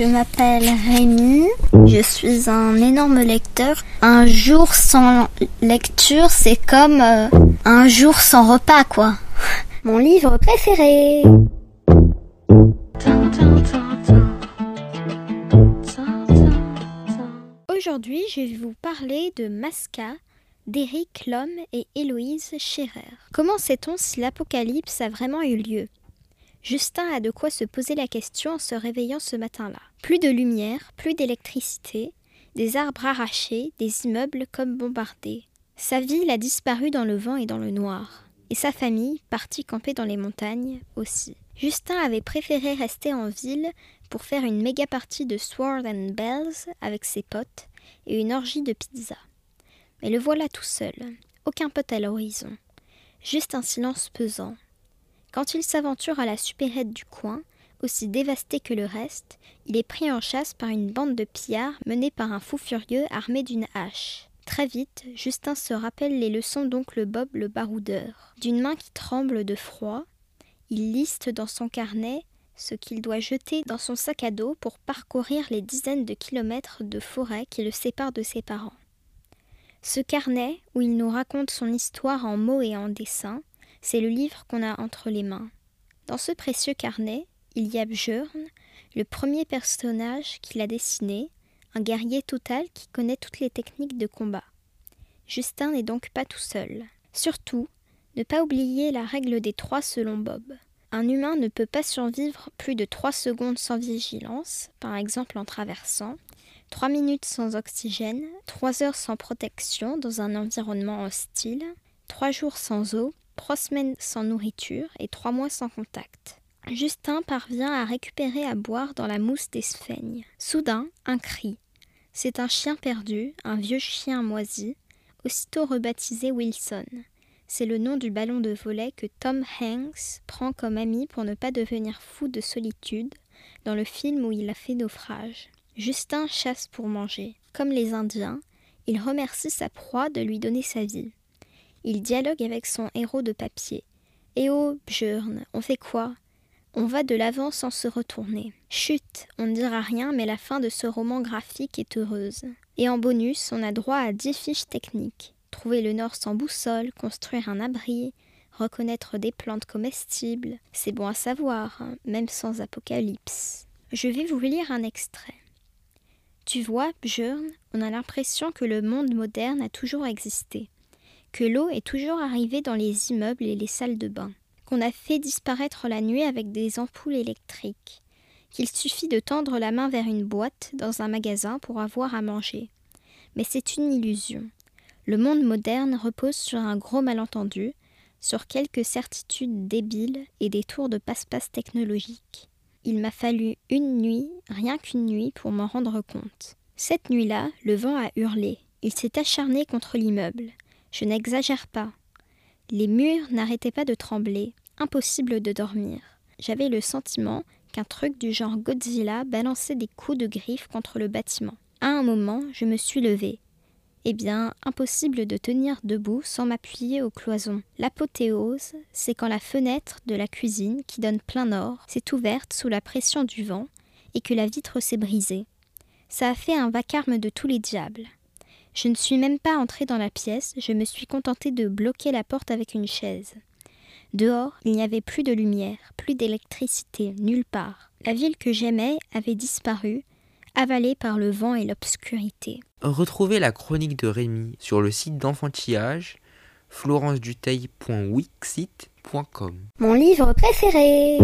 Je m'appelle Rémi, je suis un énorme lecteur. Un jour sans lecture, c'est comme euh, un jour sans repas, quoi. Mon livre préféré. Aujourd'hui, je vais vous parler de Masca d'Éric Lhomme et Héloïse Scherer. Comment sait-on si l'apocalypse a vraiment eu lieu? Justin a de quoi se poser la question en se réveillant ce matin-là. Plus de lumière, plus d'électricité, des arbres arrachés, des immeubles comme bombardés. Sa ville a disparu dans le vent et dans le noir, et sa famille, partie camper dans les montagnes, aussi. Justin avait préféré rester en ville pour faire une méga partie de Sword and Bells avec ses potes et une orgie de pizza. Mais le voilà tout seul, aucun pote à l'horizon, juste un silence pesant, quand il s'aventure à la supérette du coin, aussi dévasté que le reste, il est pris en chasse par une bande de pillards menée par un fou furieux armé d'une hache. Très vite, Justin se rappelle les leçons d'oncle Bob le baroudeur. D'une main qui tremble de froid, il liste dans son carnet ce qu'il doit jeter dans son sac à dos pour parcourir les dizaines de kilomètres de forêt qui le séparent de ses parents. Ce carnet, où il nous raconte son histoire en mots et en dessins, c'est le livre qu'on a entre les mains. Dans ce précieux carnet, il y a Björn, le premier personnage qu'il a dessiné, un guerrier total qui connaît toutes les techniques de combat. Justin n'est donc pas tout seul. Surtout, ne pas oublier la règle des trois selon Bob. Un humain ne peut pas survivre plus de trois secondes sans vigilance, par exemple en traversant, trois minutes sans oxygène, trois heures sans protection dans un environnement hostile, trois jours sans eau, trois semaines sans nourriture et trois mois sans contact. Justin parvient à récupérer à boire dans la mousse des sphènes. Soudain, un cri. C'est un chien perdu, un vieux chien moisi, aussitôt rebaptisé Wilson. C'est le nom du ballon de volet que Tom Hanks prend comme ami pour ne pas devenir fou de solitude dans le film où il a fait naufrage. Justin chasse pour manger. Comme les Indiens, il remercie sa proie de lui donner sa vie. Il dialogue avec son héros de papier. Eh oh, Björn, on fait quoi? On va de l'avant sans se retourner. Chut, on ne dira rien, mais la fin de ce roman graphique est heureuse. Et en bonus, on a droit à dix fiches techniques. Trouver le nord sans boussole, construire un abri, reconnaître des plantes comestibles, c'est bon à savoir, hein, même sans apocalypse. Je vais vous lire un extrait. Tu vois, Björn, on a l'impression que le monde moderne a toujours existé que l'eau est toujours arrivée dans les immeubles et les salles de bain, qu'on a fait disparaître la nuit avec des ampoules électriques, qu'il suffit de tendre la main vers une boîte dans un magasin pour avoir à manger. Mais c'est une illusion. Le monde moderne repose sur un gros malentendu, sur quelques certitudes débiles et des tours de passe-passe technologiques. Il m'a fallu une nuit, rien qu'une nuit, pour m'en rendre compte. Cette nuit-là, le vent a hurlé. Il s'est acharné contre l'immeuble. Je n'exagère pas. Les murs n'arrêtaient pas de trembler, impossible de dormir. J'avais le sentiment qu'un truc du genre Godzilla balançait des coups de griffe contre le bâtiment. À un moment, je me suis levée. Eh bien, impossible de tenir debout sans m'appuyer aux cloisons. L'apothéose, c'est quand la fenêtre de la cuisine, qui donne plein nord, s'est ouverte sous la pression du vent et que la vitre s'est brisée. Ça a fait un vacarme de tous les diables. Je ne suis même pas entrée dans la pièce, je me suis contentée de bloquer la porte avec une chaise. Dehors, il n'y avait plus de lumière, plus d'électricité, nulle part. La ville que j'aimais avait disparu, avalée par le vent et l'obscurité. Retrouvez la chronique de Rémi sur le site d'enfantillage florenceduteil.wixit.com. Mon livre préféré